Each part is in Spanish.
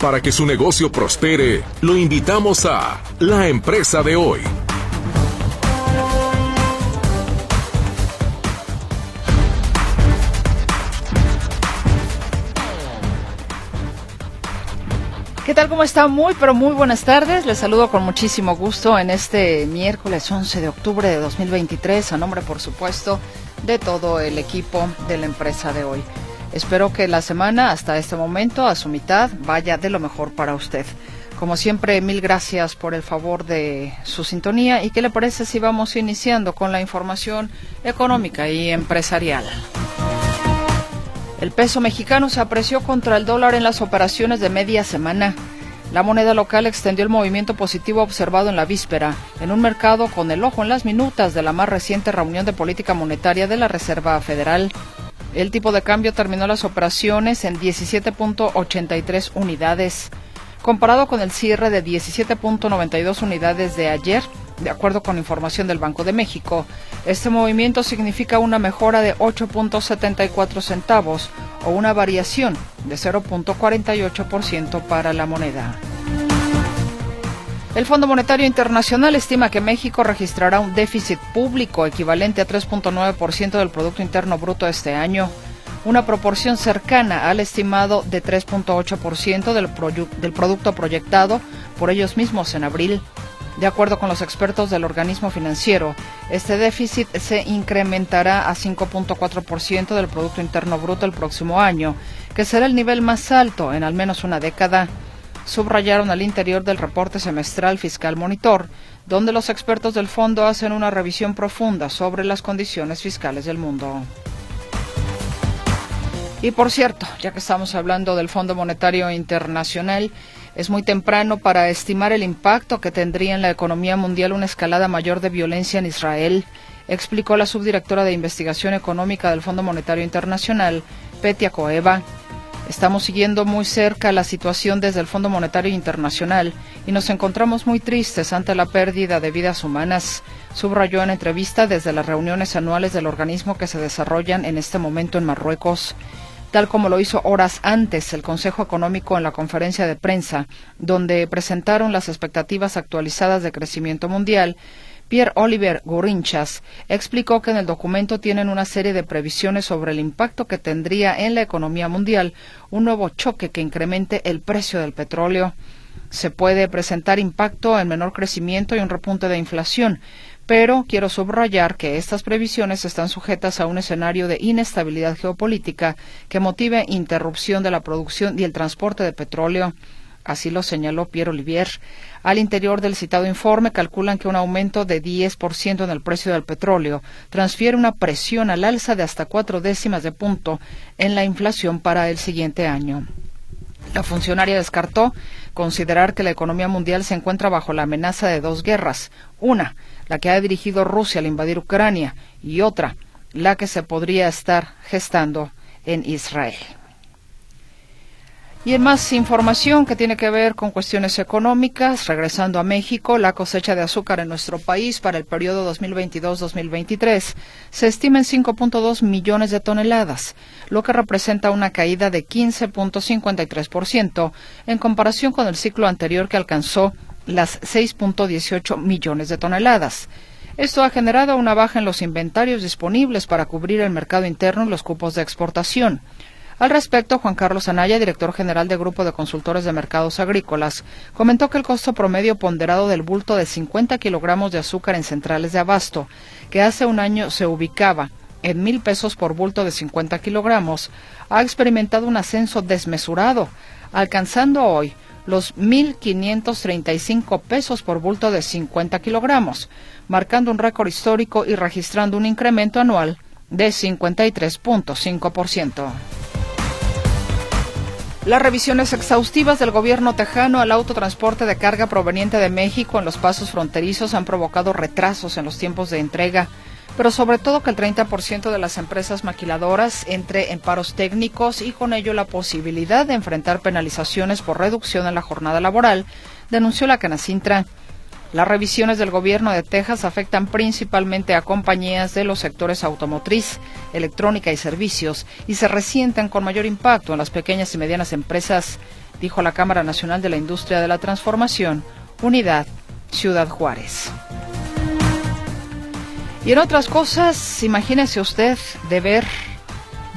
Para que su negocio prospere, lo invitamos a La Empresa de Hoy. ¿Qué tal? ¿Cómo está? Muy, pero muy buenas tardes. Les saludo con muchísimo gusto en este miércoles 11 de octubre de 2023, a nombre, por supuesto, de todo el equipo de la empresa de hoy. Espero que la semana, hasta este momento, a su mitad, vaya de lo mejor para usted. Como siempre, mil gracias por el favor de su sintonía y qué le parece si vamos iniciando con la información económica y empresarial. El peso mexicano se apreció contra el dólar en las operaciones de media semana. La moneda local extendió el movimiento positivo observado en la víspera, en un mercado con el ojo en las minutas de la más reciente reunión de política monetaria de la Reserva Federal. El tipo de cambio terminó las operaciones en 17.83 unidades. Comparado con el cierre de 17.92 unidades de ayer, de acuerdo con información del Banco de México, este movimiento significa una mejora de 8.74 centavos o una variación de 0.48% para la moneda. El Fondo Monetario Internacional estima que México registrará un déficit público equivalente a 3.9% del Producto Interno Bruto este año, una proporción cercana al estimado de 3.8% del, producto proyectado por ellos mismos en abril. De acuerdo con los expertos del organismo financiero, este déficit se incrementará a 5.4% del Producto Interno Bruto el próximo año, que será el nivel más alto en al menos una década. Subrayaron al interior del reporte semestral Fiscal Monitor, donde los expertos del fondo hacen una revisión profunda sobre las condiciones fiscales del mundo. Y por cierto, ya que estamos hablando del Fondo Monetario Internacional, es muy temprano para estimar el impacto que tendría en la economía mundial una escalada mayor de violencia en Israel, explicó la subdirectora de Investigación Económica del Fondo Monetario Internacional, Petia Coeva. Estamos siguiendo muy cerca la situación desde el Fondo Monetario Internacional y nos encontramos muy tristes ante la pérdida de vidas humanas, subrayó en entrevista desde las reuniones anuales del organismo que se desarrollan en este momento en Marruecos tal como lo hizo horas antes el Consejo Económico en la conferencia de prensa, donde presentaron las expectativas actualizadas de crecimiento mundial. Pierre Oliver Gorinchas explicó que en el documento tienen una serie de previsiones sobre el impacto que tendría en la economía mundial un nuevo choque que incremente el precio del petróleo. Se puede presentar impacto en menor crecimiento y un repunte de inflación, pero quiero subrayar que estas previsiones están sujetas a un escenario de inestabilidad geopolítica que motive interrupción de la producción y el transporte de petróleo. Así lo señaló Pierre Olivier. Al interior del citado informe calculan que un aumento de 10% en el precio del petróleo transfiere una presión al alza de hasta cuatro décimas de punto en la inflación para el siguiente año. La funcionaria descartó considerar que la economía mundial se encuentra bajo la amenaza de dos guerras. Una, la que ha dirigido Rusia al invadir Ucrania, y otra, la que se podría estar gestando en Israel. Y en más información que tiene que ver con cuestiones económicas, regresando a México, la cosecha de azúcar en nuestro país para el periodo 2022-2023 se estima en 5.2 millones de toneladas, lo que representa una caída de 15.53% en comparación con el ciclo anterior que alcanzó las 6.18 millones de toneladas. Esto ha generado una baja en los inventarios disponibles para cubrir el mercado interno y los cupos de exportación. Al respecto, Juan Carlos Anaya, director general de Grupo de Consultores de Mercados Agrícolas, comentó que el costo promedio ponderado del bulto de 50 kilogramos de azúcar en centrales de abasto, que hace un año se ubicaba en mil pesos por bulto de 50 kilogramos, ha experimentado un ascenso desmesurado, alcanzando hoy los 1.535 pesos por bulto de 50 kilogramos, marcando un récord histórico y registrando un incremento anual de 53.5%. Las revisiones exhaustivas del gobierno tejano al autotransporte de carga proveniente de México en los pasos fronterizos han provocado retrasos en los tiempos de entrega, pero sobre todo que el 30% de las empresas maquiladoras entre en paros técnicos y con ello la posibilidad de enfrentar penalizaciones por reducción en la jornada laboral, denunció la Canacintra. Las revisiones del gobierno de Texas afectan principalmente a compañías de los sectores automotriz, electrónica y servicios y se resienten con mayor impacto en las pequeñas y medianas empresas. dijo la Cámara Nacional de la Industria de la Transformación, Unidad Ciudad Juárez. Y en otras cosas, imagínese usted de ver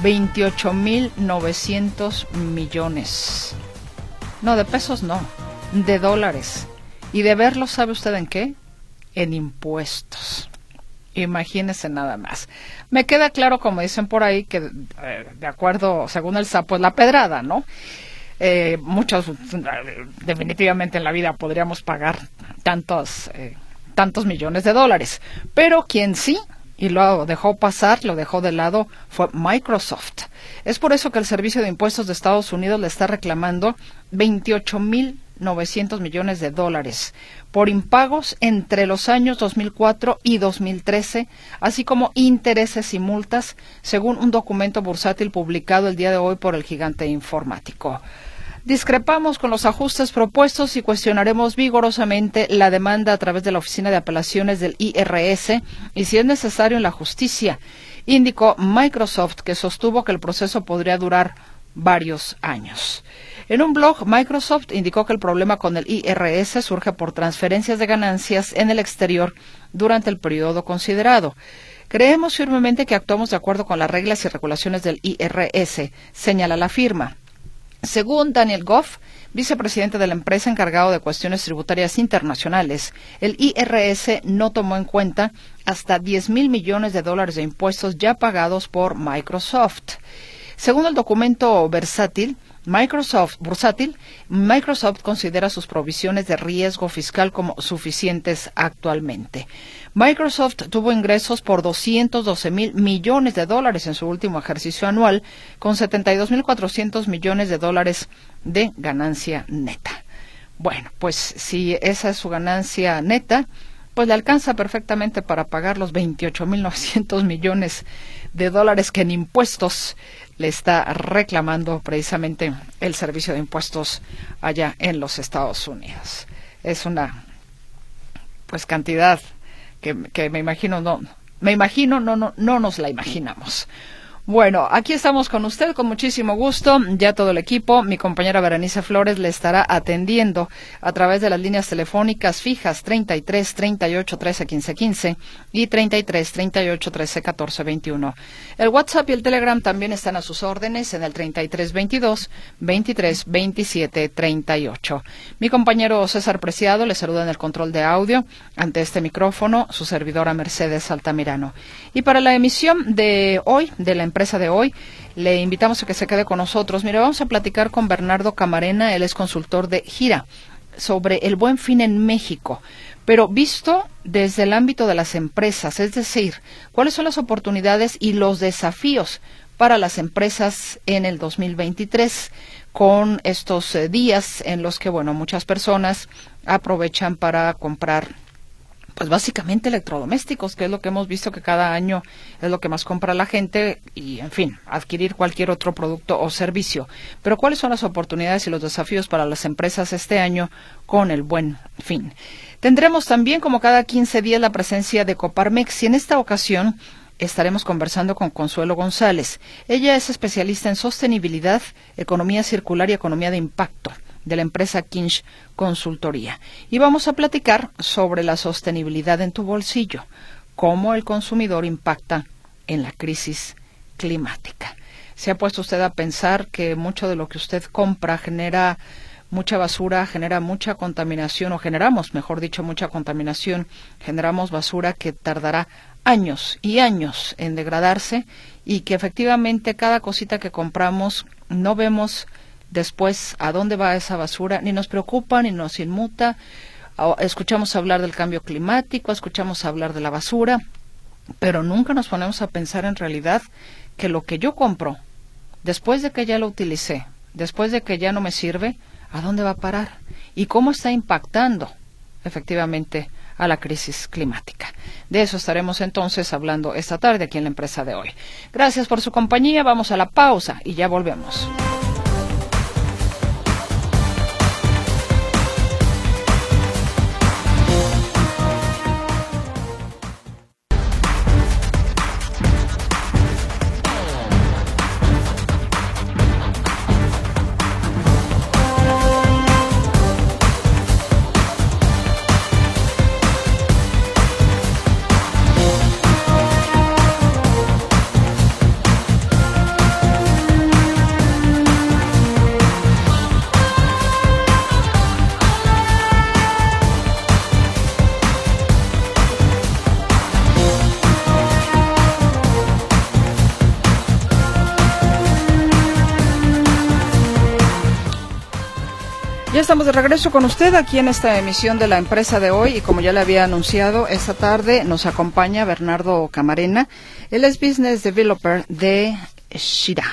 28.900 millones. No, de pesos no, de dólares. Y de verlo, ¿sabe usted en qué? En impuestos. Imagínese nada más. Me queda claro, como dicen por ahí, que eh, de acuerdo, según el sapo, es la pedrada, ¿no? Eh, muchos, definitivamente en la vida podríamos pagar tantos, eh, tantos millones de dólares. Pero quien sí y lo dejó pasar, lo dejó de lado, fue Microsoft. Es por eso que el Servicio de Impuestos de Estados Unidos le está reclamando 28.900 millones de dólares por impagos entre los años 2004 y 2013, así como intereses y multas, según un documento bursátil publicado el día de hoy por el gigante informático. Discrepamos con los ajustes propuestos y cuestionaremos vigorosamente la demanda a través de la Oficina de Apelaciones del IRS y si es necesario en la justicia, indicó Microsoft, que sostuvo que el proceso podría durar varios años. En un blog, Microsoft indicó que el problema con el IRS surge por transferencias de ganancias en el exterior durante el periodo considerado. Creemos firmemente que actuamos de acuerdo con las reglas y regulaciones del IRS, señala la firma. Según Daniel Goff, vicepresidente de la empresa encargado de cuestiones tributarias internacionales, el IRS no tomó en cuenta hasta 10 mil millones de dólares de impuestos ya pagados por Microsoft. Según el documento versátil, Microsoft, bursátil, Microsoft considera sus provisiones de riesgo fiscal como suficientes actualmente. Microsoft tuvo ingresos por 212 mil millones de dólares en su último ejercicio anual, con 72 mil 400 millones de dólares de ganancia neta. Bueno, pues si esa es su ganancia neta, pues le alcanza perfectamente para pagar los 28 mil 900 millones de dólares que en impuestos le está reclamando precisamente el servicio de impuestos allá en los Estados Unidos. Es una pues cantidad que, que me imagino no, me imagino no, no, no nos la imaginamos. Bueno, aquí estamos con usted con muchísimo gusto. Ya todo el equipo, mi compañera Berenice Flores le estará atendiendo a través de las líneas telefónicas fijas 33 38 13 15 15 y 33 38 13 14 21. El WhatsApp y el Telegram también están a sus órdenes en el 33 22 23 27 38. Mi compañero César Preciado le saluda en el control de audio ante este micrófono su servidora Mercedes Altamirano. Y para la emisión de hoy de la empresa de hoy. Le invitamos a que se quede con nosotros. Mire, vamos a platicar con Bernardo Camarena, él es consultor de Gira, sobre el buen fin en México, pero visto desde el ámbito de las empresas, es decir, cuáles son las oportunidades y los desafíos para las empresas en el 2023 con estos eh, días en los que, bueno, muchas personas aprovechan para comprar pues básicamente electrodomésticos, que es lo que hemos visto que cada año es lo que más compra la gente y, en fin, adquirir cualquier otro producto o servicio. Pero ¿cuáles son las oportunidades y los desafíos para las empresas este año con el buen fin? Tendremos también, como cada 15 días, la presencia de Coparmex y en esta ocasión estaremos conversando con Consuelo González. Ella es especialista en sostenibilidad, economía circular y economía de impacto de la empresa Kinch Consultoría. Y vamos a platicar sobre la sostenibilidad en tu bolsillo, cómo el consumidor impacta en la crisis climática. ¿Se ha puesto usted a pensar que mucho de lo que usted compra genera mucha basura, genera mucha contaminación, o generamos, mejor dicho, mucha contaminación, generamos basura que tardará años y años en degradarse y que efectivamente cada cosita que compramos no vemos después a dónde va esa basura, ni nos preocupa, ni nos inmuta. Escuchamos hablar del cambio climático, escuchamos hablar de la basura, pero nunca nos ponemos a pensar en realidad que lo que yo compro, después de que ya lo utilicé, después de que ya no me sirve, ¿a dónde va a parar? ¿Y cómo está impactando efectivamente a la crisis climática? De eso estaremos entonces hablando esta tarde aquí en la empresa de hoy. Gracias por su compañía, vamos a la pausa y ya volvemos. Ya estamos de regreso con usted aquí en esta emisión de la empresa de hoy y como ya le había anunciado, esta tarde nos acompaña Bernardo Camarena. Él es Business Developer de Shira.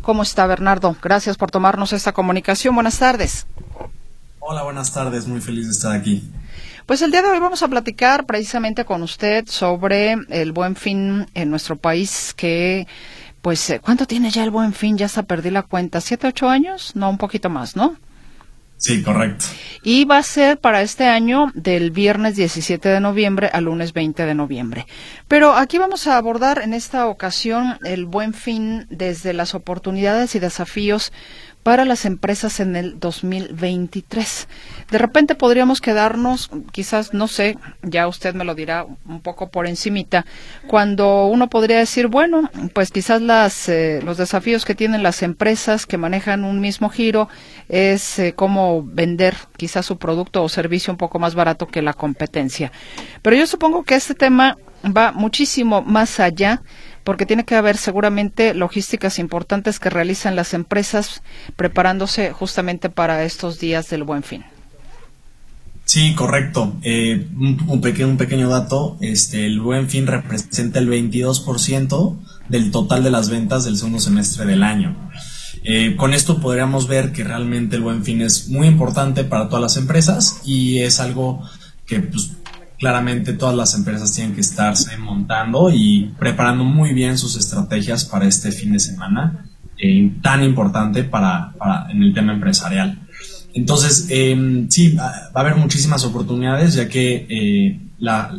¿Cómo está Bernardo? Gracias por tomarnos esta comunicación. Buenas tardes. Hola, buenas tardes. Muy feliz de estar aquí. Pues el día de hoy vamos a platicar precisamente con usted sobre el buen fin en nuestro país que pues ¿cuánto tiene ya el buen fin? Ya se perdí la cuenta. ¿Siete, ocho años? No, un poquito más, ¿no? Sí, correcto. Y va a ser para este año del viernes 17 de noviembre al lunes 20 de noviembre. Pero aquí vamos a abordar en esta ocasión el buen fin desde las oportunidades y desafíos para las empresas en el 2023. De repente podríamos quedarnos, quizás, no sé, ya usted me lo dirá un poco por encimita, cuando uno podría decir, bueno, pues quizás las, eh, los desafíos que tienen las empresas que manejan un mismo giro es eh, cómo vender quizás su producto o servicio un poco más barato que la competencia. Pero yo supongo que este tema va muchísimo más allá porque tiene que haber seguramente logísticas importantes que realizan las empresas preparándose justamente para estos días del buen fin. Sí, correcto. Eh, un, pequeño, dato, este, el buen fin representa el 22% del total de las ventas del segundo semestre del año. Eh, con esto podríamos ver que realmente el buen fin es muy importante para todas las empresas y es algo que pues, claramente todas las empresas tienen que estarse montando y preparando muy bien sus estrategias para este fin de semana eh, tan importante para, en el tema empresarial. Entonces, em, sí, va, a haber muchísimas oportunidades ya que eh, la,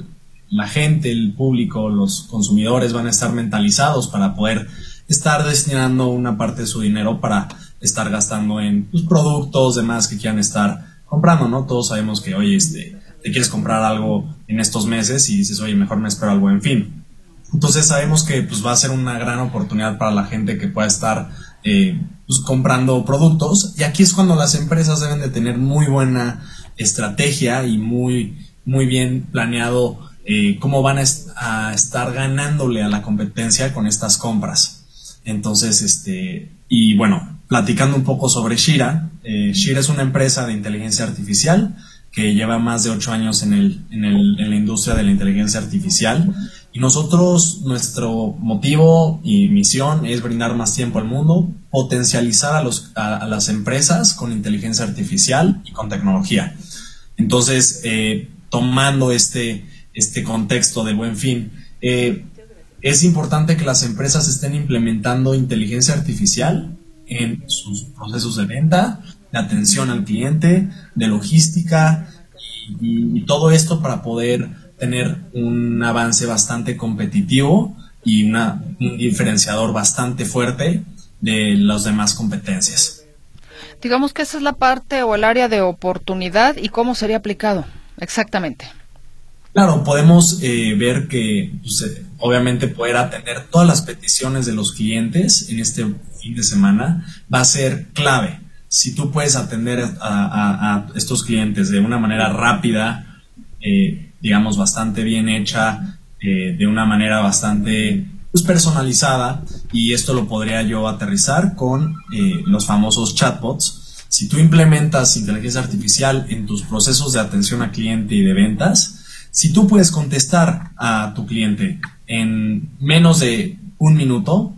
gente, el público, los consumidores van a estar mentalizados para poder estar destinando una parte de su dinero para estar gastando en pues, productos, demás que quieran estar comprando, ¿no? Todos sabemos que, hoy este, te quieres comprar algo en estos meses y dices, oye, mejor me espero al buen fin. Entonces sabemos que pues, va a ser una gran oportunidad para la gente que pueda estar eh, pues, comprando productos y aquí es cuando las empresas deben de tener muy buena estrategia y muy, muy bien planeado eh, cómo van a, estar ganándole a la competencia con estas compras. Entonces, este, y bueno, platicando un poco sobre Shira, eh, Shira es una empresa de inteligencia artificial que lleva más de ocho años en, el, en, el, en la industria de la inteligencia artificial. Y nosotros, nuestro motivo y misión es brindar más tiempo al mundo, potencializar a, los, a, las empresas con inteligencia artificial y con tecnología. Entonces, eh, tomando este, este contexto de buen fin, eh, es importante que las empresas estén implementando inteligencia artificial en sus procesos de venta, de atención al cliente, de logística y, todo esto para poder tener un avance bastante competitivo y una, un diferenciador bastante fuerte de las demás competencias. Digamos que esa es la parte o el área de oportunidad y cómo sería aplicado exactamente. Claro, podemos eh, ver que pues, eh, obviamente poder atender todas las peticiones de los clientes en este fin de semana va a ser clave si tú puedes atender a, estos clientes de una manera rápida, eh, digamos, bastante bien hecha, eh, de una manera bastante pues, personalizada, y esto lo podría yo aterrizar con eh, los famosos chatbots. Si tú implementas inteligencia artificial en tus procesos de atención a cliente y de ventas, si tú puedes contestar a tu cliente en menos de un minuto,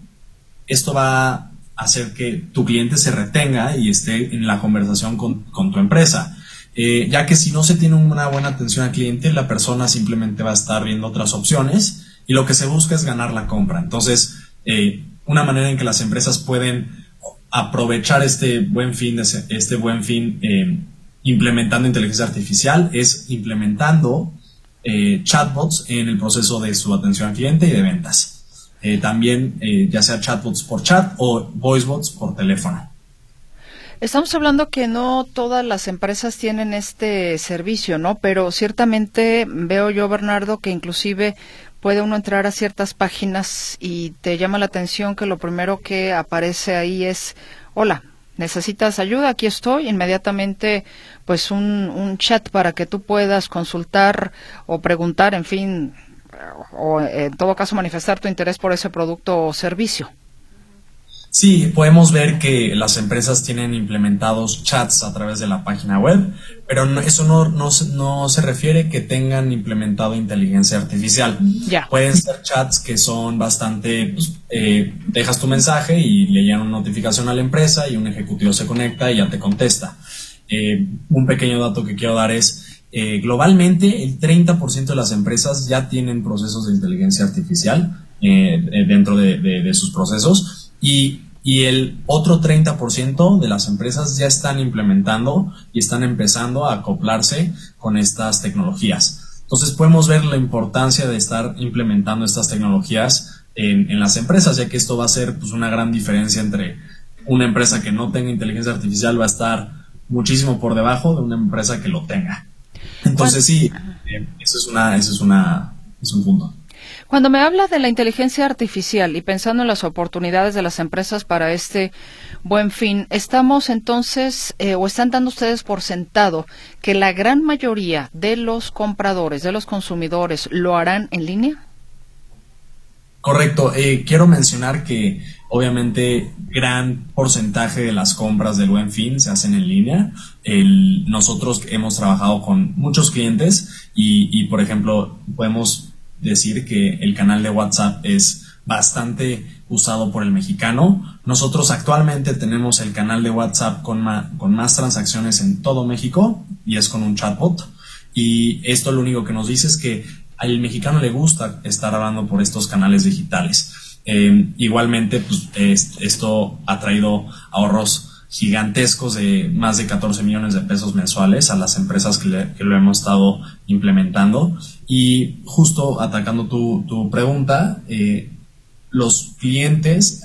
esto va hacer que tu cliente se retenga y esté en la conversación con, tu empresa. Eh, ya que si no se tiene una buena atención al cliente, la persona simplemente va a estar viendo otras opciones y lo que se busca es ganar la compra. Entonces, eh, una manera en que las empresas pueden aprovechar este buen fin, este buen fin eh, implementando inteligencia artificial es implementando chatbots en el proceso de su atención al cliente y de ventas. Eh, también eh, ya sea chatbots por chat o voicebots por teléfono. Estamos hablando que no todas las empresas tienen este servicio, ¿no? Pero ciertamente veo yo, Bernardo, que inclusive puede uno entrar a ciertas páginas y te llama la atención que lo primero que aparece ahí es, hola, necesitas ayuda, aquí estoy, inmediatamente pues un, un chat para que tú puedas consultar o preguntar, en fin, o en todo caso manifestar tu interés por ese producto o servicio. Sí, podemos ver que las empresas tienen implementados chats a través de la página web, pero eso no, no, no se refiere que tengan implementado inteligencia artificial. Ya. Pueden ser chats que son bastante, pues, eh, dejas tu mensaje y le llegan una notificación a la empresa y un ejecutivo se conecta y ya te contesta. Eh, un pequeño dato que quiero dar es, eh, globalmente el 30% de las empresas ya tienen procesos de inteligencia artificial dentro de, sus procesos y, el otro 30% de las empresas ya están implementando y están empezando a acoplarse con estas tecnologías. Entonces podemos ver la importancia de estar implementando estas tecnologías en, las empresas, ya que esto va a ser pues, una gran diferencia entre una empresa que no tenga inteligencia artificial va a estar muchísimo por debajo de una empresa que lo tenga. Entonces sí, eh, eso es una, eso es una, es un punto. Cuando me habla de la inteligencia artificial y pensando en las oportunidades de las empresas para este buen fin, ¿estamos entonces eh, o están dando ustedes por sentado que la gran mayoría de los compradores, de los consumidores, lo harán en línea? Correcto. Eh, quiero mencionar que obviamente gran porcentaje de las compras del buen fin se hacen en línea. nosotros hemos trabajado con muchos clientes y, por ejemplo, podemos decir que el canal de WhatsApp es bastante usado por el mexicano. Nosotros actualmente tenemos el canal de WhatsApp con, con más transacciones en todo México y es con un chatbot. Y esto lo único que nos dice es que al mexicano le gusta estar hablando por estos canales digitales. Eh, igualmente, pues, esto ha traído ahorros gigantescos de más de 14 millones de pesos mensuales a las empresas que, lo hemos estado implementando. Y justo atacando tu, pregunta, eh, los clientes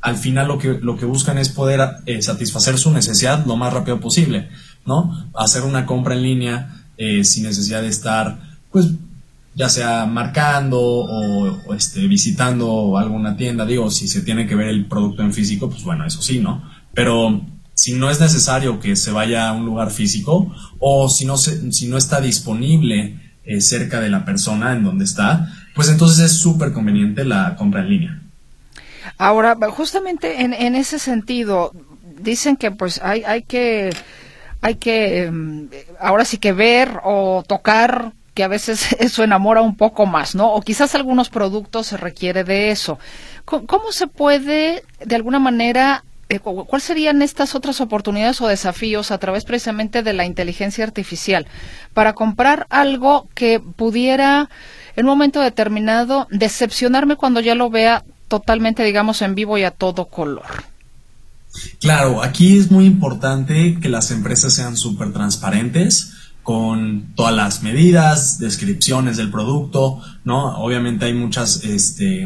al final lo que, lo que buscan es poder eh, satisfacer su necesidad lo más rápido posible, ¿no? Hacer una compra en línea eh, sin necesidad de estar, pues, ya sea marcando o, este, visitando alguna tienda. Digo, si se tiene que ver el producto en físico, pues bueno, eso sí, ¿no? Pero si no es necesario que se vaya a un lugar físico o si no, si no está disponible eh, cerca de la persona en donde está, pues entonces es súper conveniente la compra en línea. Ahora, justamente en, en ese sentido, dicen que pues hay, hay que hay que em, ahora sí que ver o tocar que a veces eso enamora un poco más, ¿no? O quizás algunos productos se requiere de eso. ¿Cómo se puede, de alguna manera, eh, ¿cuáles serían estas otras oportunidades o desafíos a través precisamente de la inteligencia artificial para comprar algo que pudiera en un momento determinado decepcionarme cuando ya lo vea totalmente, digamos, en vivo y a todo color? Claro, aquí es muy importante que las empresas sean súper transparentes con todas las medidas, descripciones del producto, ¿no? Obviamente hay muchas, este,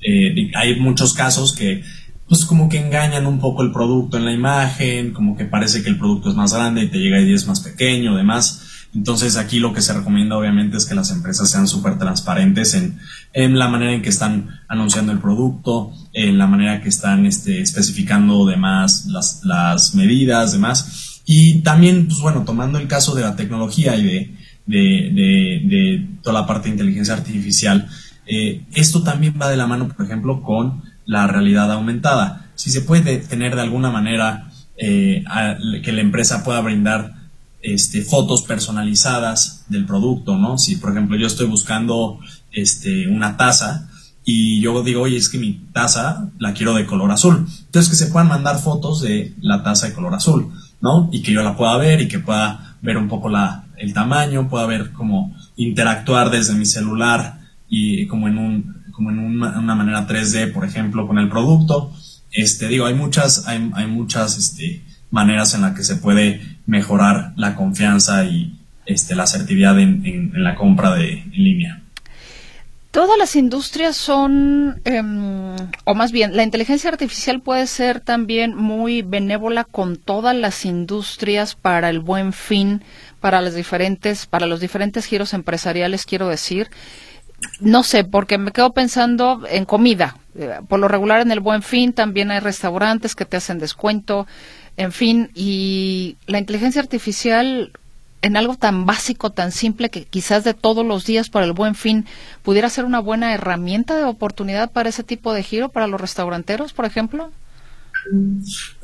eh, hay muchos casos que pues como que engañan un poco el producto en la imagen, como que parece que el producto es más grande y te llega y es más pequeño, demás. Entonces aquí lo que se recomienda obviamente es que las empresas sean súper transparentes en, en, la manera en que están anunciando el producto, en la manera que están este, especificando demás las, las medidas, demás. Y también, pues bueno, tomando el caso de la tecnología y de, toda la parte de inteligencia artificial, eh, esto también va de la mano, por ejemplo, con la realidad aumentada. Si se puede tener de alguna manera eh, que la empresa pueda brindar este, fotos personalizadas del producto, ¿no? Si, por ejemplo, yo estoy buscando este, una taza y yo digo, oye, es que mi taza la quiero de color azul. Entonces, que se puedan mandar fotos de la taza de color azul, ¿no? Y que yo la pueda ver y que pueda ver un poco la, el tamaño, pueda ver cómo interactuar desde mi celular y como en un como en una, manera 3D, por ejemplo, con el producto. Este, digo, hay muchas, hay, hay muchas este, maneras en las que se puede mejorar la confianza y este, la asertividad en, en, la compra de, en línea. Todas las industrias son, em, o más bien, la inteligencia artificial puede ser también muy benévola con todas las industrias para el buen fin, para las diferentes, para los diferentes giros empresariales, quiero decir no sé, porque me quedo pensando en comida. Eh, por lo regular en el Buen Fin también hay restaurantes que te hacen descuento, en fin, y la inteligencia artificial en algo tan básico, tan simple que quizás de todos los días para el Buen Fin pudiera ser una buena herramienta de oportunidad para ese tipo de giro para los restauranteros, por ejemplo.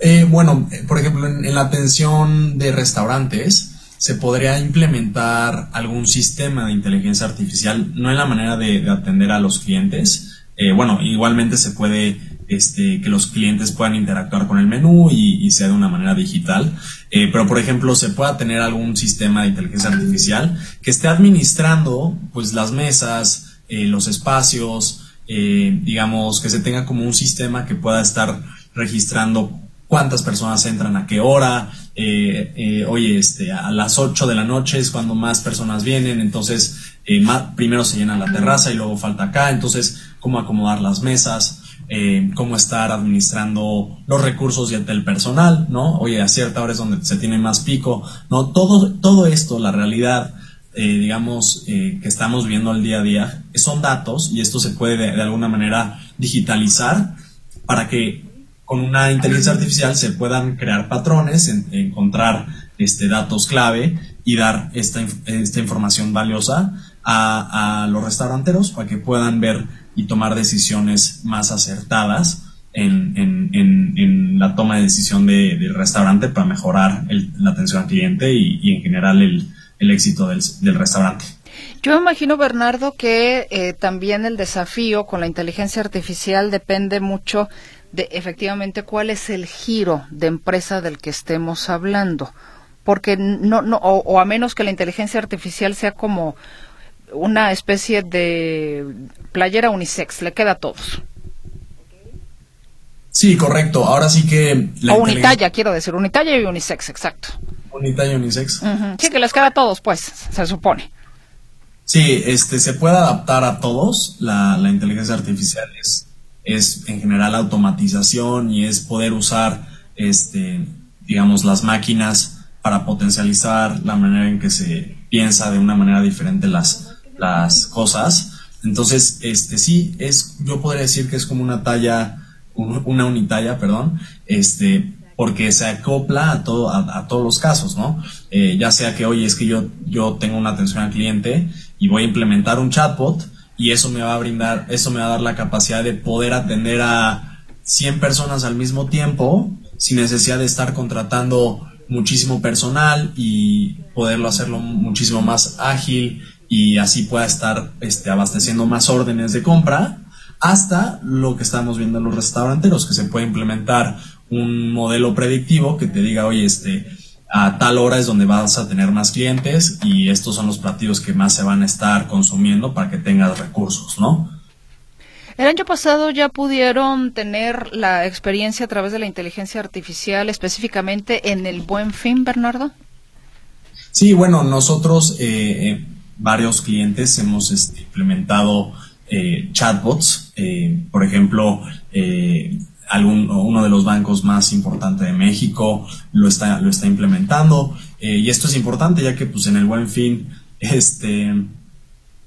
Eh, bueno, eh, por ejemplo, en, la atención de restaurantes se podría implementar algún sistema de inteligencia artificial, no en la manera de, atender a los clientes. Eh, bueno, igualmente se puede este, que los clientes puedan interactuar con el menú y, sea de una manera digital. pero, por ejemplo, se pueda tener algún sistema de inteligencia artificial que esté administrando pues las mesas, los espacios, digamos, que se tenga como un sistema que pueda estar registrando cuántas personas entran a qué hora, eh, eh, oye, este, a las 8 de la noche es cuando más personas vienen, entonces eh, primero se llena la terraza y luego falta acá, entonces cómo acomodar las mesas, cómo estar administrando los recursos del personal, ¿no? Oye, a cierta hora es donde se tiene más pico, ¿no? Todo, todo esto, la realidad, digamos, que estamos viendo al día a día, son datos y esto se puede de alguna manera digitalizar para que con una inteligencia artificial se puedan crear patrones, encontrar este, datos clave y dar esta, esta información valiosa a, los restauranteros para que puedan ver y tomar decisiones más acertadas en, la toma de decisión del restaurante para mejorar la atención al cliente y, en general el, éxito del, restaurante. Yo me imagino, Bernardo, que eh, también el desafío con la inteligencia artificial depende mucho de efectivamente cuál es el giro de empresa del que estemos hablando. Porque no, no, o, a menos que la inteligencia artificial sea como una especie de playera unisex, le queda a todos. Sí, correcto. Ahora sí que... o unitalla, quiero decir, unitalla y unisex, exacto. Unitalla y unisex. Sí, que les queda a todos, pues, se supone. Sí, este, se puede adaptar a todos. La, la inteligencia artificial es es en general automatización y es poder usar, este, digamos, las máquinas para potencializar la manera en que se piensa de una manera diferente las, las cosas. Entonces, este sí, es, yo podría decir que es como una talla, una unitalla, perdón, este, porque se acopla a todo, a, todos los casos, ¿no? Eh, ya sea que, oye, es que yo, yo tengo una atención al cliente y voy a implementar un chatbot, y eso me va a brindar, eso me va a dar la capacidad de poder atender a 100 personas al mismo tiempo sin necesidad de estar contratando muchísimo personal y poderlo hacerlo muchísimo más ágil y así pueda estar este, abasteciendo más órdenes de compra hasta lo que estamos viendo en los restauranteros, que se puede implementar un modelo predictivo que te diga, oye, este, a tal hora es donde vas a tener más clientes y estos son los platillos que más se van a estar consumiendo para que tengas recursos, ¿no? El año pasado ya pudieron tener la experiencia a través de la inteligencia artificial, específicamente en el Buen Fin, Bernardo. Sí, bueno, nosotros, eh, eh, varios clientes, hemos este, implementado eh, chatbots. por ejemplo, algún, uno de los bancos más importantes de México lo está, lo está implementando. Eh, y esto es importante ya que pues en el buen fin este,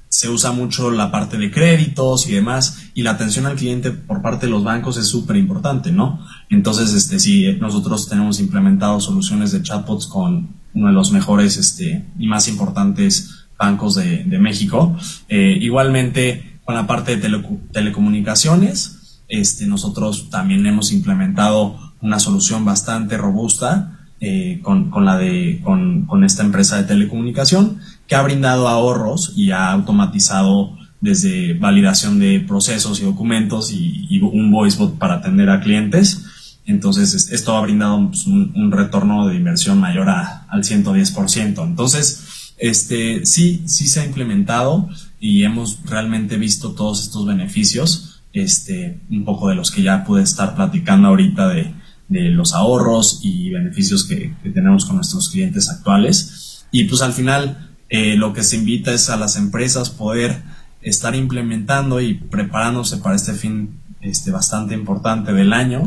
se usa mucho la parte de créditos y demás y la atención al cliente por parte de los bancos es súper importante, ¿no? Entonces, este, si nosotros tenemos implementado soluciones de chatbots con uno de los mejores este, y más importantes bancos de, México, eh, igualmente con la parte de telecomunicaciones, este, nosotros también hemos implementado una solución bastante robusta eh, con, la de, con, esta empresa de telecomunicación que ha brindado ahorros y ha automatizado desde validación de procesos y documentos y, un voicebot para atender a clientes. Entonces, esto ha brindado pues, un, retorno de inversión mayor al 110%. Entonces, este, sí, sí se ha implementado y hemos realmente visto todos estos beneficios este, un poco de los que ya pude estar platicando ahorita de, los ahorros y beneficios que, tenemos con nuestros clientes actuales. Y pues al final eh, lo que se invita es a las empresas poder estar implementando y preparándose para este fin este, bastante importante del año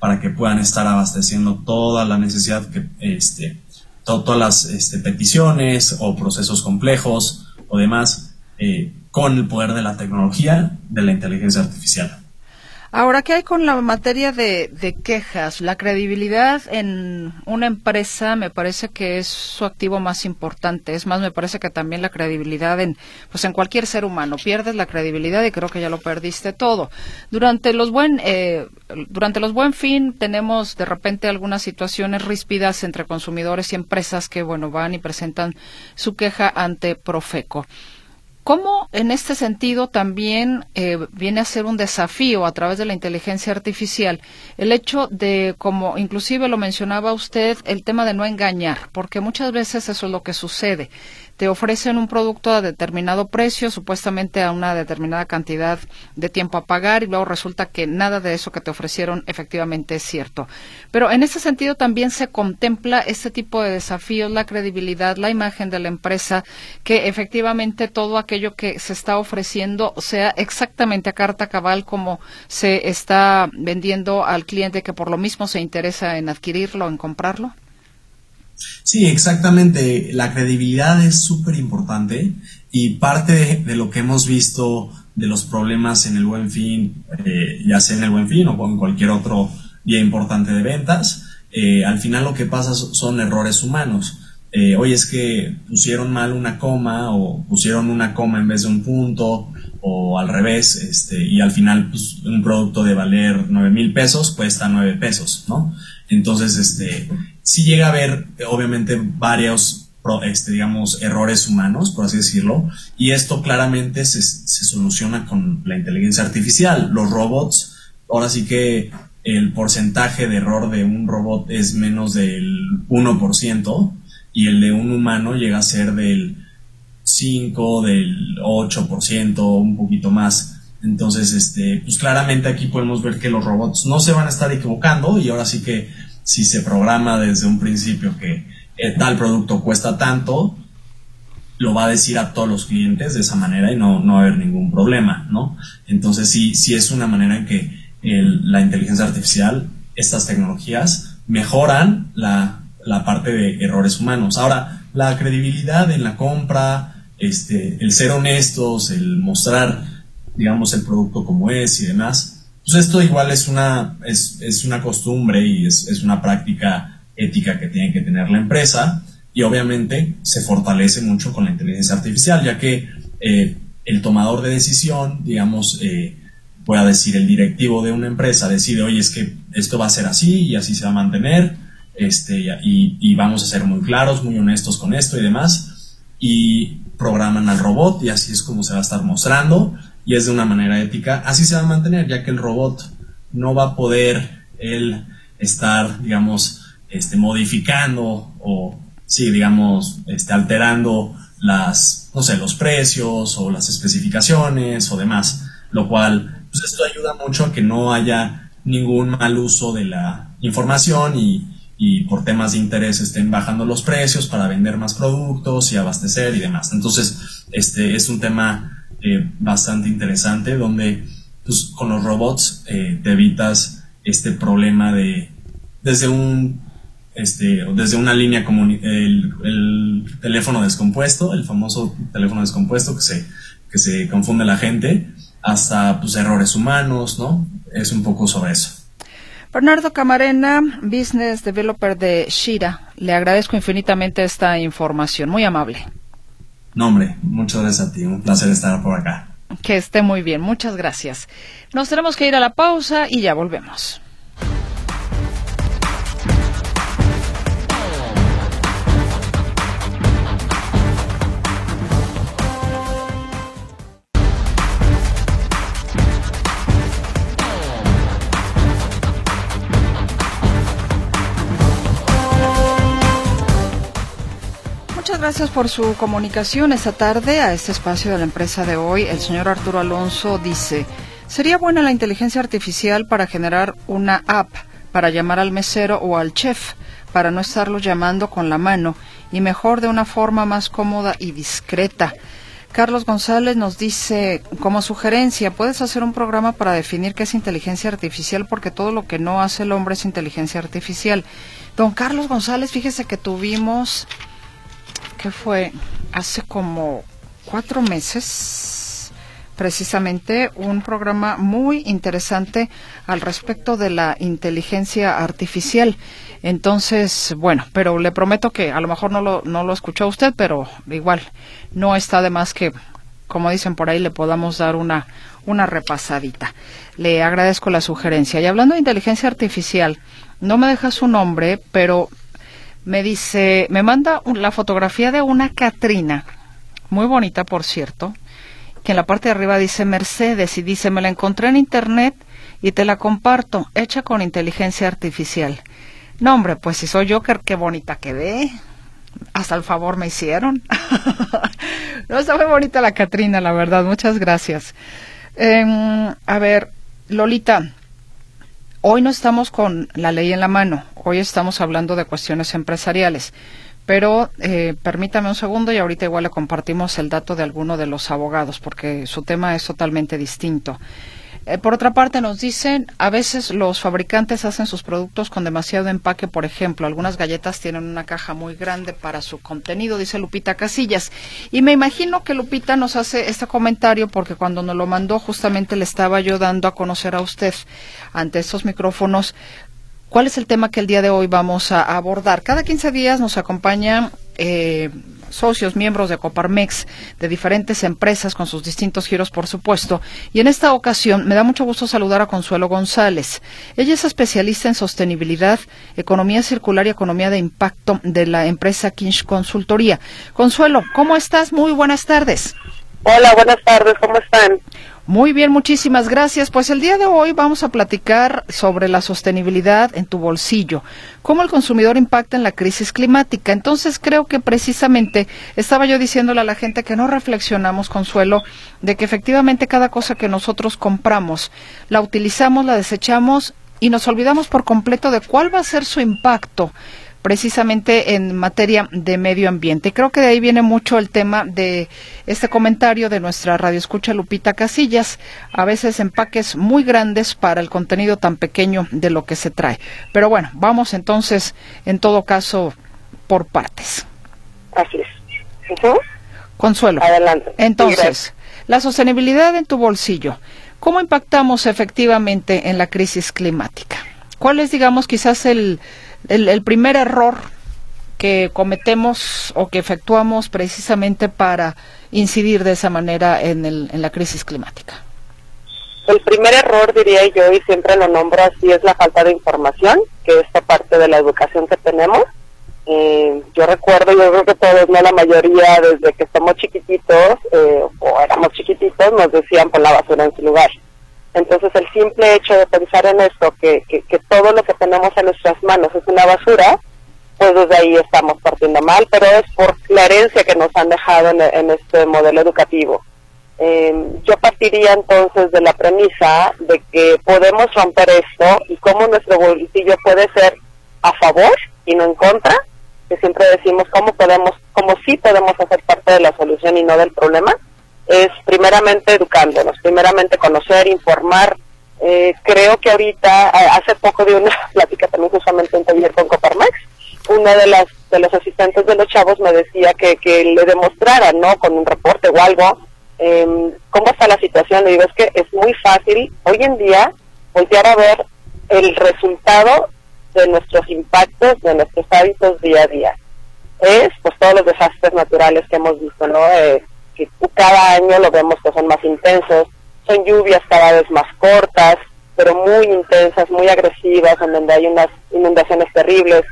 para que puedan estar abasteciendo toda la necesidad que este, todas las este, peticiones o procesos complejos o demás eh, con el poder de la tecnología de la inteligencia artificial. Ahora, ¿qué hay con la materia de, de, quejas? La credibilidad en una empresa me parece que es su activo más importante. Es más, me parece que también la credibilidad en, pues en cualquier ser humano. Pierdes la credibilidad y creo que ya lo perdiste todo. Durante los buen, eh, durante los buen fin tenemos de repente algunas situaciones ríspidas entre consumidores y empresas que, bueno, van y presentan su queja ante Profeco. ¿Cómo en este sentido también eh, viene a ser un desafío a través de la inteligencia artificial el hecho de, como inclusive lo mencionaba usted, el tema de no engañar, porque muchas veces eso es lo que sucede te ofrecen un producto a determinado precio, supuestamente a una determinada cantidad de tiempo a pagar y luego resulta que nada de eso que te ofrecieron efectivamente es cierto. Pero en ese sentido también se contempla este tipo de desafíos, la credibilidad, la imagen de la empresa, que efectivamente todo aquello que se está ofreciendo sea exactamente a carta cabal como se está vendiendo al cliente que por lo mismo se interesa en adquirirlo, en comprarlo. Sí, exactamente. La credibilidad es súper importante y parte de, lo que hemos visto de los problemas en el buen fin, eh, ya sea en el buen fin o en cualquier otro día importante de ventas, eh, al final lo que pasa son errores humanos. Eh, oye, es que pusieron mal una coma o pusieron una coma en vez de un punto o al revés, este, y al final pues, un producto de valer 9 mil pesos cuesta 9 pesos, ¿no? Entonces, este, sí llega a haber, obviamente, varios, este, digamos, errores humanos, por así decirlo, y esto claramente se, soluciona con la inteligencia artificial. Los robots, ahora sí que el porcentaje de error de un robot es menos del 1% y el de un humano llega a ser del 5, del 8%, un poquito más. Entonces, este, pues claramente aquí podemos ver que los robots no se van a estar equivocando y ahora sí que si se programa desde un principio que eh, tal producto cuesta tanto, lo va a decir a todos los clientes de esa manera y no, no va a haber ningún problema, ¿no? Entonces sí, sí es una manera en que la inteligencia artificial, estas tecnologías, mejoran la, la parte de errores humanos. Ahora, la credibilidad en la compra, este, el ser honestos, el mostrar digamos, el producto como es y demás. Pues esto igual es una, es, es una costumbre y es, es, una práctica ética que tiene que tener la empresa y obviamente se fortalece mucho con la inteligencia artificial, ya que eh, el tomador de decisión, digamos, eh, pueda decir el directivo de una empresa, decide, oye, es que esto va a ser así y así se va a mantener, este, y, y vamos a ser muy claros, muy honestos con esto y demás, y programan al robot y así es como se va a estar mostrando y es de una manera ética, así se va a mantener, ya que el robot no va a poder él estar, digamos, este, modificando o, sí, digamos, este, alterando las, no sé, los precios o las especificaciones o demás, lo cual, pues esto ayuda mucho a que no haya ningún mal uso de la información y, y por temas de interés estén bajando los precios para vender más productos y abastecer y demás. Entonces, este es un tema eh, bastante interesante donde pues, con los robots eh, te evitas este problema de desde un este, desde una línea como el, el, teléfono descompuesto, el famoso teléfono descompuesto que se, que se confunde la gente, hasta pues, errores humanos, ¿no? Es un poco sobre eso. Bernardo Camarena, Business Developer de Shira, le agradezco infinitamente esta información, muy amable. No, hombre, muchas gracias a ti. Un placer estar por acá. Que esté muy bien. Muchas gracias. Nos tenemos que ir a la pausa y ya volvemos. Gracias por su comunicación esta tarde a este espacio de la empresa de hoy. El señor Arturo Alonso dice, ¿sería buena la inteligencia artificial para generar una app para llamar al mesero o al chef, para no estarlo llamando con la mano y mejor de una forma más cómoda y discreta? Carlos González nos dice, como sugerencia, puedes hacer un programa para definir qué es inteligencia artificial porque todo lo que no hace el hombre es inteligencia artificial. Don Carlos González, fíjese que tuvimos que fue hace como cuatro meses, precisamente un programa muy interesante al respecto de la inteligencia artificial. Entonces, bueno, pero le prometo que a lo mejor no lo, no lo escuchó usted, pero igual no está de más que, como dicen por ahí, le podamos dar una, una repasadita. Le agradezco la sugerencia. Y hablando de inteligencia artificial, no me deja su nombre, pero me dice, me manda la fotografía de una Catrina, muy bonita por cierto, que en la parte de arriba dice Mercedes y dice, me la encontré en internet y te la comparto, hecha con inteligencia artificial. No, hombre, pues si soy yo, qué, bonita quedé. Hasta el favor me hicieron. no, está muy bonita la Catrina, la verdad. Muchas gracias. Em, a ver, Lolita, hoy no estamos con la ley en la mano. Hoy estamos hablando de cuestiones empresariales. Pero eh, permítame un segundo y ahorita igual le compartimos el dato de alguno de los abogados, porque su tema es totalmente distinto. Eh, por otra parte, nos dicen, a veces los fabricantes hacen sus productos con demasiado empaque. Por ejemplo, algunas galletas tienen una caja muy grande para su contenido, dice Lupita Casillas. Y me imagino que Lupita nos hace este comentario porque cuando nos lo mandó justamente le estaba yo dando a conocer a usted ante estos micrófonos ¿Cuál es el tema que el día de hoy vamos a abordar? Cada 15 días nos acompañan eh, socios, miembros de Coparmex, de diferentes empresas con sus distintos giros, por supuesto. Y en esta ocasión me da mucho gusto saludar a Consuelo González. Ella es especialista en sostenibilidad, economía circular y economía de impacto de la empresa Kinch Consultoría. Consuelo, ¿cómo estás? Muy buenas tardes. Hola, buenas tardes, ¿cómo están? Muy bien, muchísimas gracias. Pues el día de hoy vamos a platicar sobre la sostenibilidad en tu bolsillo, cómo el consumidor impacta en la crisis climática. Entonces creo que precisamente estaba yo diciéndole a la gente que no reflexionamos, Consuelo, de que efectivamente cada cosa que nosotros compramos la utilizamos, la desechamos y nos olvidamos por completo de cuál va a ser su impacto precisamente en materia de medio ambiente. Creo que de ahí viene mucho el tema de este comentario de nuestra radioescucha Lupita Casillas, a veces empaques muy grandes para el contenido tan pequeño de lo que se trae. Pero bueno, vamos entonces, en todo caso, por partes. Así es. Consuelo. Adelante. Entonces, la sostenibilidad en tu bolsillo. ¿Cómo impactamos efectivamente en la crisis climática? ¿Cuál es, digamos, quizás el, el, primer error que cometemos o que efectuamos precisamente para incidir de esa manera en, el, en la crisis climática? El primer error, diría yo, y siempre lo nombro así, es la falta de información, que es parte de la educación que tenemos. Eh, yo recuerdo, yo creo que todos, no la mayoría, desde que somos chiquititos eh, o éramos chiquititos, nos decían pon la basura en su lugar. Entonces el simple hecho de pensar en esto, que, que, todo lo que tenemos en nuestras manos es una basura, pues desde ahí estamos partiendo mal, pero es por la herencia que nos han dejado en, este modelo educativo. Em, yo partiría entonces de la premisa de que podemos romper esto y cómo nuestro bolsillo puede ser a favor y no en contra, que siempre decimos cómo podemos, cómo sí podemos hacer parte de la solución y no del problema es primeramente educándonos, primeramente conocer, informar. Eh, creo que ahorita, hace poco de una plática también justamente en taller con Coparmex, una de las de los asistentes de los chavos me decía que, que le demostrara, ¿no? Con un reporte o algo, eh, cómo está la situación. Le digo, es que es muy fácil hoy en día voltear a ver el resultado de nuestros impactos, de nuestros hábitos día a día. Es, pues, todos los desastres naturales que hemos visto, ¿no? Eh, cada año lo vemos que son más intensos, son lluvias cada vez más cortas, pero muy intensas, muy agresivas, en donde hay unas inundaciones terribles.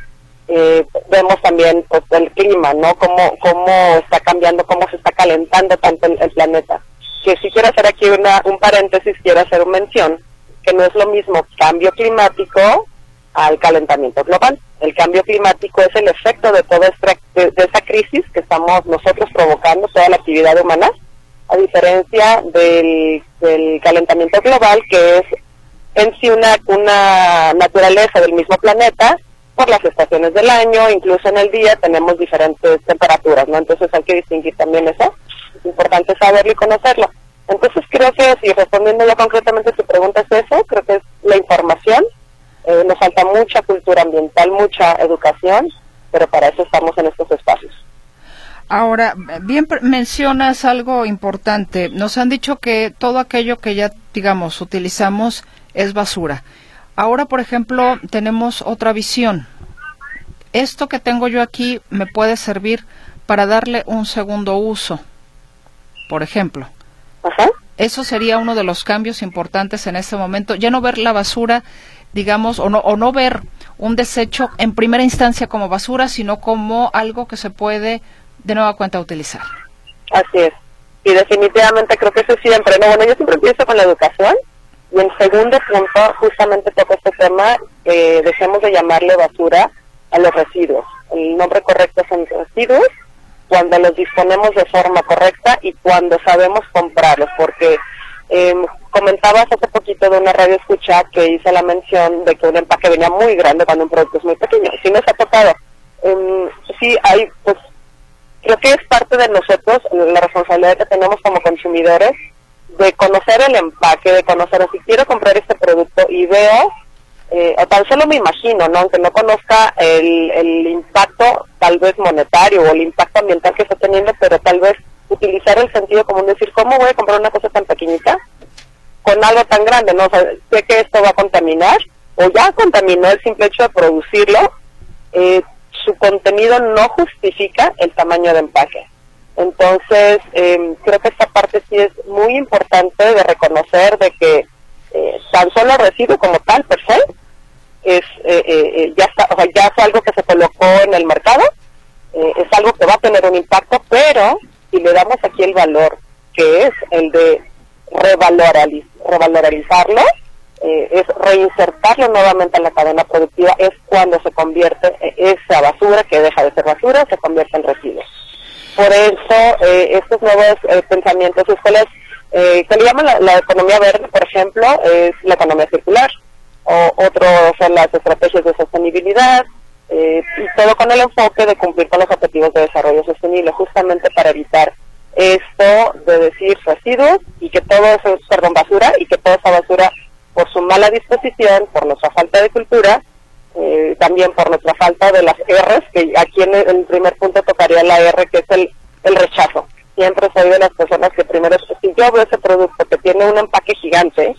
Eh, vemos también pues, el clima, ¿no? Cómo, cómo está cambiando, cómo se está calentando tanto el, el planeta. Que si quiero hacer aquí una, un paréntesis, quiero hacer una mención, que no es lo mismo cambio climático al calentamiento global. El cambio climático es el efecto de toda esta, de, esa crisis que estamos nosotros provocando, toda la actividad humana, a diferencia del, calentamiento global, que es en sí una, una naturaleza del mismo planeta, por las estaciones del año, incluso en el día tenemos diferentes temperaturas, ¿no? Entonces hay que distinguir también eso. Es importante saberlo y conocerlo. Entonces creo que si respondiendo ya concretamente su pregunta es eso, creo que es la información eh, nos falta mucha cultura ambiental, mucha educación, pero para eso estamos en estos espacios. Ahora, bien mencionas algo importante. Nos han dicho que todo aquello que ya, digamos, utilizamos es basura. Ahora, por ejemplo, tenemos otra visión. Esto que tengo yo aquí me puede servir para darle un segundo uso, por ejemplo. Eso sería uno de los cambios importantes en este momento. Ya no ver la basura, digamos, o no, o no ver un desecho en primera instancia como basura, sino como algo que se puede de nueva cuenta utilizar. Así es. Y definitivamente creo que eso siempre, no, bueno, yo siempre empiezo con la educación y en segundo punto justamente toco este tema, que dejemos de llamarle basura a los residuos. El nombre correcto son residuos cuando los disponemos de forma correcta y cuando sabemos comprarlos, porque eh, comentabas hace poquito de una radio escucha que hice la mención de que un empaque venía muy grande cuando un producto es muy pequeño. Si nos ha tocado, eh, sí hay pues creo que es parte de nosotros, la responsabilidad que tenemos como consumidores, de conocer el empaque, de conocer si quiero comprar este producto y veo, eh, o tan solo me imagino, ¿no? aunque no conozca el, el impacto tal vez monetario o el impacto ambiental que está teniendo, pero tal vez utilizar el sentido común, decir, ¿cómo voy a comprar una cosa tan pequeñita con algo tan grande? ¿no? O sé que esto va a contaminar, o ya contaminó el simple hecho de producirlo, eh, su contenido no justifica el tamaño de empaque. Entonces, em, creo que esta parte sí es muy importante de reconocer de que eh, tan solo recibe como tal, per se, es, eh, eh, ya, está, o sea, ya es algo que se colocó en el mercado, es algo que va a tener un impacto, pero si le damos aquí el valor, que es el de revalorizarlo, eh, es reinsertarlo nuevamente en la cadena productiva, es cuando se convierte esa basura que deja de ser basura, se convierte en residuos. Por eso, eh, estos nuevos eh, pensamientos, escuelas eh, que le llaman la, economía verde, por ejemplo, es la economía circular, o otro son las estrategias de sostenibilidad, y todo con el enfoque de cumplir con los objetivos de desarrollo sostenible, justamente para evitar esto de decir residuos y que todo eso es, perdón, basura, y que toda esa basura por su mala disposición, por nuestra falta de cultura, eh, también por nuestra falta de las R's, que aquí en el, primer punto tocaría la R, que es el, el rechazo. Siempre soy de las personas que primero, si yo veo ese producto que tiene un empaque gigante,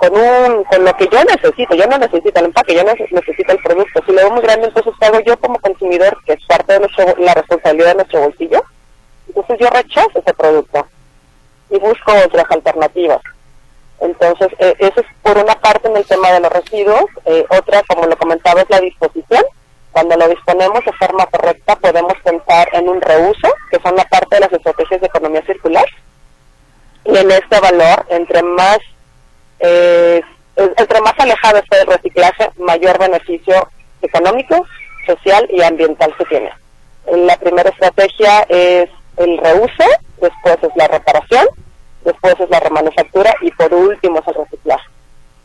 con un con lo que yo necesito, yo no necesito el empaque, yo no necesito el producto. Si lo veo muy grande, entonces hago yo como consumidor, que es parte de nuestro, la responsabilidad de nuestro bolsillo, entonces yo rechazo ese producto y busco otras alternativas. Entonces, eh, eso es por una parte en el tema de los residuos. Eh, otra, como lo comentaba, es la disposición. Cuando lo disponemos de forma correcta, podemos pensar en un reuso, que son la parte de las estrategias de economía circular. Y en este valor, entre más, eh, entre más alejado esté del reciclaje, mayor beneficio económico, social y ambiental se tiene. La primera estrategia es el reuso, después es la reparación, después es la remanufactura y por último es el reciclaje.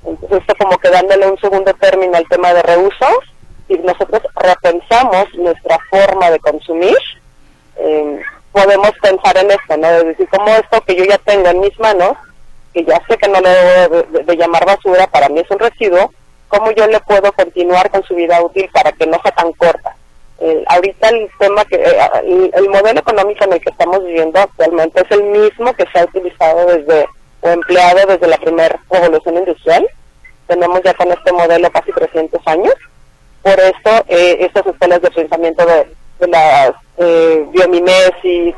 Entonces esto como que dándole un segundo término al tema de reuso, y nosotros repensamos nuestra forma de consumir, eh, podemos pensar en esto, ¿no? Es decir, como esto que yo ya tengo en mis manos, que ya sé que no le debo de, llamar basura, para mí es un residuo, ¿cómo yo le puedo continuar con su vida útil para que no sea tan corta? Ahorita el tema que eh, el, modelo económico en el que estamos viviendo actualmente es el mismo que se ha utilizado desde o empleado desde la primera revolución industrial. Tenemos ya con este modelo casi 300 años. Por eso eh, estas escuelas de pensamiento de, de la eh, biomimesis,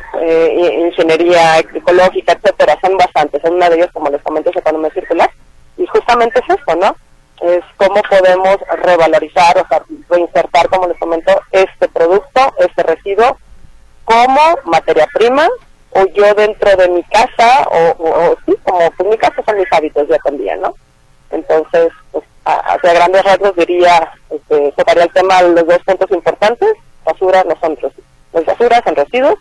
ingeniería ecológica, etcétera, son bastantes. Una de ellas, como les comento, es economía circular. Y justamente es eso, ¿no? es cómo podemos revalorizar, o sea, reinsertar, como les comento, este producto, este residuo, como materia prima, o yo dentro de mi casa, o, sí, como pues mi casa son mis hábitos ya también, ¿no? Entonces, pues, hacia grandes rasgos diría, este, tocaría el tema de los dos puntos importantes, basura no las basuras son residuos,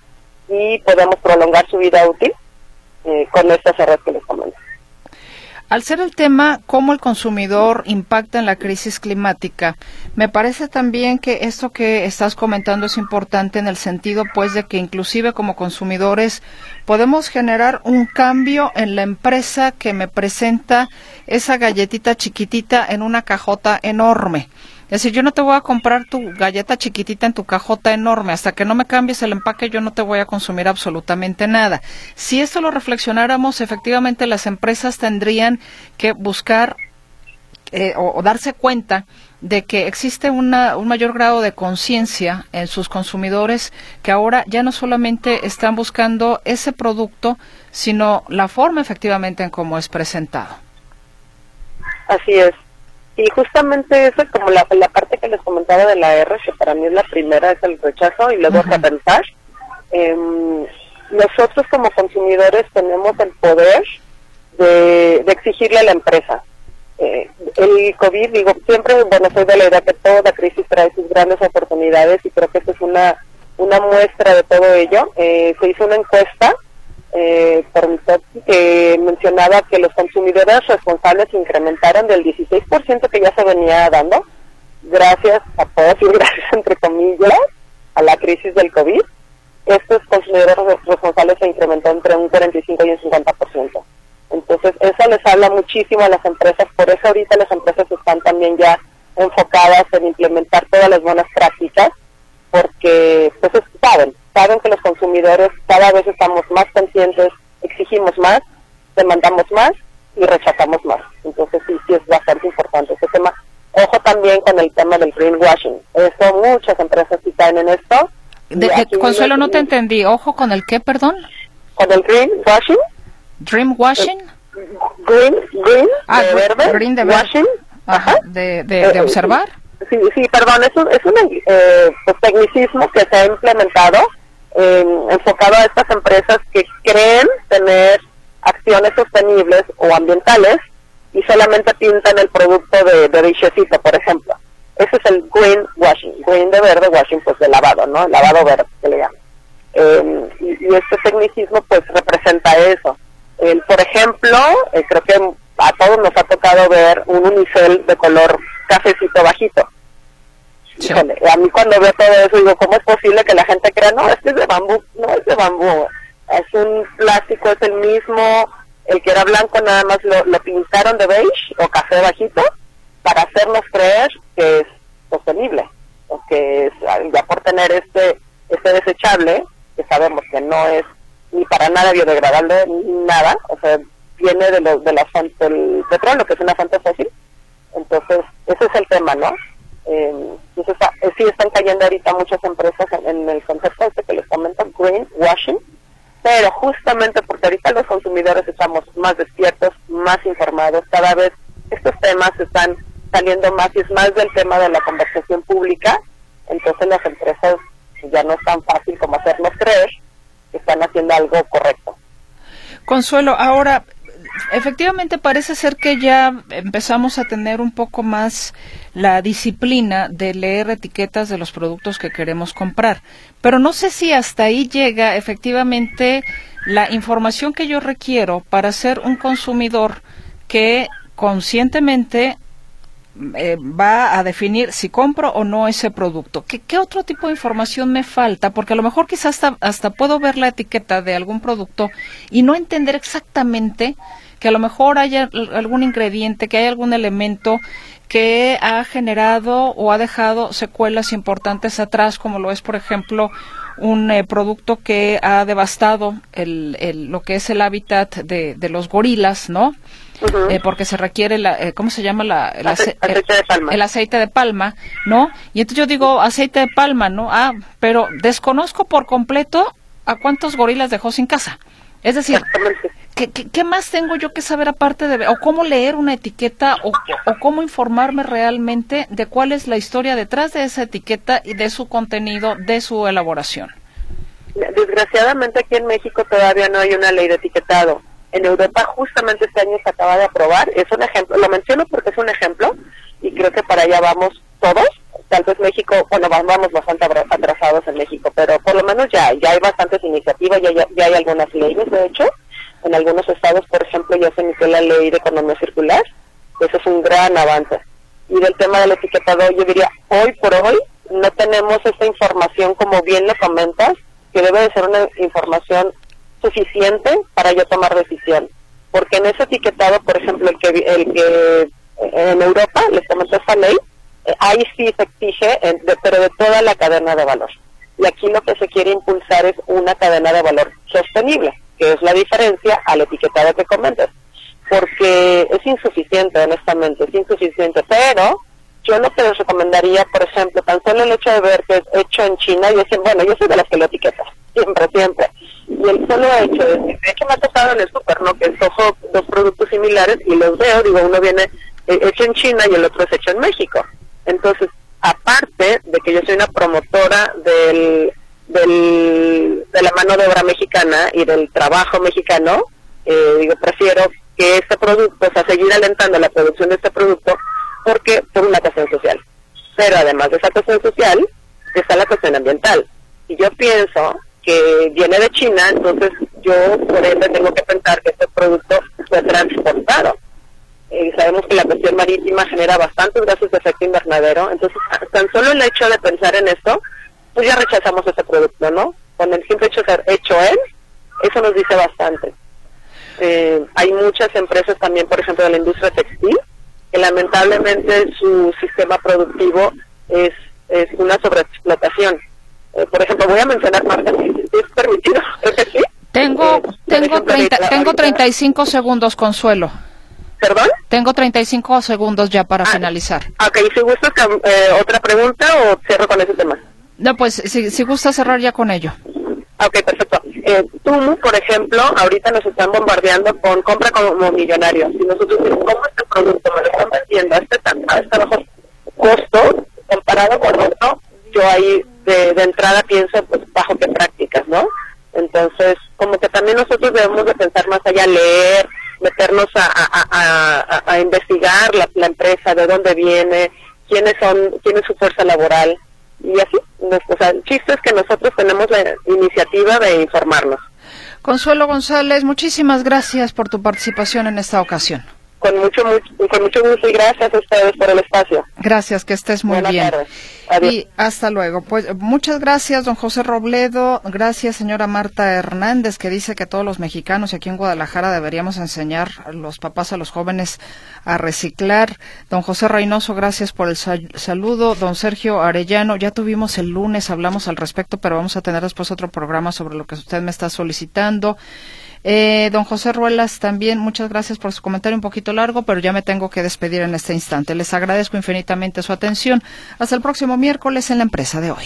y podemos prolongar su vida útil eh, con estas errores que les comento. Al ser el tema cómo el consumidor impacta en la crisis climática, me parece también que esto que estás comentando es importante en el sentido pues de que inclusive como consumidores podemos generar un cambio en la empresa que me presenta esa galletita chiquitita en una cajota enorme. Es decir, yo no te voy a comprar tu galleta chiquitita en tu cajota enorme. Hasta que no me cambies el empaque, yo no te voy a consumir absolutamente nada. Si esto lo reflexionáramos, efectivamente las empresas tendrían que buscar eh, o, darse cuenta de que existe una, un mayor grado de conciencia en sus consumidores que ahora ya no solamente están buscando ese producto, sino la forma efectivamente en cómo es presentado. Así es. Y justamente eso, como la, la parte que les comentaba de la R, que para mí es la primera, es el rechazo y luego uh pensar. Em, nosotros como consumidores tenemos el poder de, exigirle a la empresa. Eh, el COVID, digo, siempre, bueno, soy de la idea que toda crisis trae sus grandes oportunidades y creo que esta es una, una muestra de todo ello. Eh, se hizo una encuesta eh, que mencionaba que los consumidores responsables incrementaron del 16% que ya se venía dando, gracias a todos y gracias entre comillas a la crisis del COVID. Estos consumidores responsables se incrementó entre un 45 y un 50%. Entonces, eso les habla muchísimo a las empresas, por eso ahorita las empresas están también ya enfocadas en implementar todas las buenas prácticas, porque pues saben, saben que los consumidores cada vez estamos más conscientes, exigimos más, demandamos más y rechazamos más. Entonces sí, sí es bastante importante ese tema. Ojo también con el tema del greenwashing. Eso muchas empresas sí caen en esto. Consuelo, no te entendí. Ojo con el qué, perdón. Con el greenwashing. Dreamwashing. Green, green, ah, de verde. Green de Washing. Ajá, de, de, de, eh, observar. Sí, sí, perdón, es un, es un eh, pues, tecnicismo que se ha implementado enfocado a estas empresas que creen tener acciones sostenibles o ambientales y solamente pintan el producto de, de por ejemplo. Ese es el green washing, green de verde, washing pues de lavado, ¿no? lavado verde se le llama. Em, y, este tecnicismo pues representa eso. El, por ejemplo, eh, creo que a todos nos ha tocado ver un unicel de color cafecito bajito a mí cuando veo todo eso digo, ¿cómo es posible que la gente crea, no, este es de bambú? No es de bambú, es un plástico, es el mismo, el que era blanco nada más lo, pintaron de beige o café bajito para hacernos creer que es sostenible, o que es, ya por tener este, este desechable, que sabemos que no es ni para nada biodegradable, ni nada, o sea, viene de, lo, de la fuente del petróleo, que es una fuente fósil. Entonces, ese es el tema, ¿no? Eh, entonces, eh, sí están cayendo ahorita muchas empresas en, el concepto este que les comento, greenwashing, pero justamente porque ahorita los consumidores estamos más despiertos, más informados, cada vez estos temas están saliendo más y es más del tema de la conversación pública, entonces las empresas ya no es tan fácil como hacernos creer que están haciendo algo correcto. Consuelo, ahora efectivamente parece ser que ya empezamos a tener un poco más la disciplina de leer etiquetas de los productos que queremos comprar. Pero no sé si hasta ahí llega efectivamente la información que yo requiero para ser un consumidor que conscientemente eh, va a definir si compro o no ese producto. ¿Qué, ¿Qué, otro tipo de información me falta? Porque a lo mejor quizás hasta, hasta puedo ver la etiqueta de algún producto y no entender exactamente que a lo mejor haya algún ingrediente, que hay algún elemento que ha generado o ha dejado secuelas importantes atrás, como lo es, por ejemplo, un eh, producto que ha devastado el, el, lo que es el hábitat de, de los gorilas, ¿no? Eh, porque se requiere, la, eh, ¿cómo se llama? La, el, aceite de palma. el aceite de palma, ¿no? Y entonces yo digo aceite de palma, ¿no? Ah, pero desconozco por completo a cuántos gorilas dejó sin casa. Es decir, ¿qué, qué, más tengo yo que saber aparte de, o cómo leer una etiqueta, o, cómo informarme realmente de cuál es la historia detrás de esa etiqueta y de su contenido, de su elaboración? Desgraciadamente aquí en México todavía no hay una ley de etiquetado. En Europa justamente este año se acaba de aprobar. Es un ejemplo, lo menciono porque es un ejemplo y creo que para allá vamos todos tal vez México, bueno, vamos bastante atrasados en México, pero por lo menos ya, ya hay bastantes iniciativas, ya, ya, hay algunas leyes, de hecho, en algunos estados, por ejemplo, ya se emitió la ley de economía circular, eso es un gran avance. Y del tema del etiquetado, yo diría, hoy por hoy no tenemos esta información, como bien lo comentas, que debe de ser una información suficiente para yo tomar decisión. Porque en ese etiquetado, por ejemplo, el que, el que en Europa, les comento esta ley, eh, ahí sí se exige, pero de toda la cadena de valor. Y aquí lo que se quiere impulsar es una cadena de valor sostenible, que es la diferencia al etiquetado que comentas. Porque es insuficiente, honestamente, es insuficiente. Pero yo lo que les recomendaría, por ejemplo, tan solo el hecho de ver que es hecho en China, yo siempre, bueno, yo soy de las que lo etiquetas, siempre, siempre. Y el solo hecho de, de hecho me ha tocado en el súper, ¿no? Que escojo dos productos similares y los veo, digo, uno viene eh, hecho en China y el otro es hecho en México. Entonces, aparte de que yo soy una promotora del, del, de la mano de obra mexicana y del trabajo mexicano, eh, digo, prefiero que este producto, o sea, seguir alentando la producción de este producto, porque por una cuestión social. Pero además de esa cuestión social, está la cuestión ambiental. Y yo pienso que viene de China, entonces yo por ende tengo que pensar que este producto fue transportado eh, sabemos que la cuestión marítima genera bastantes gases de efecto invernadero, entonces tan solo el hecho de pensar en esto, pues ya rechazamos ese producto, ¿no? Con el simple hecho de ser hecho en, eso nos dice bastante. Eh, hay muchas empresas también, por ejemplo, de la industria textil, que lamentablemente su sistema productivo es, es una sobreexplotación. Eh, por ejemplo, voy a mencionar marcas, si es permitido, creo que sí. Tengo, tengo, 30, tengo 35 segundos, Consuelo. ¿Perdón? Tengo 35 segundos ya para ah, finalizar. Ok, si gustas eh, otra pregunta o cierro con ese tema. No, pues si, gusta cerrar ya con ello. Ok, perfecto. Eh, Tumu, por ejemplo, ahorita nos están bombardeando con compra como millonario. Si nosotros decimos, ¿cómo este producto me lo están vendiendo a este, a este bajo costo comparado con otro? Yo ahí de, entrada pienso, pues, bajo qué prácticas, ¿no? Entonces, como que también nosotros debemos de pensar más allá, leer, meternos a, investigar la, empresa, de dónde viene, quiénes son, quién es su fuerza laboral y así. O sea, el chiste es que nosotros tenemos la iniciativa de informarnos. Consuelo González, muchísimas gracias por tu participación en esta ocasión. Con mucho, con mucho gusto y gracias a ustedes por el espacio. Gracias, que estés muy bien. Y hasta luego. Pues muchas gracias, don José Robledo. Gracias, señora Marta Hernández, que dice que todos los mexicanos aquí en Guadalajara deberíamos enseñar a los papás a los jóvenes a reciclar. Don José Reynoso, gracias por el saludo. Don Sergio Arellano, ya tuvimos el lunes, hablamos al respecto, pero vamos a tener después otro programa sobre lo que usted me está solicitando. Eh, don José Ruelas, también muchas gracias por su comentario un poquito largo, pero ya me tengo que despedir en este instante. Les agradezco infinitamente su atención. Hasta el próximo miércoles en la empresa de hoy.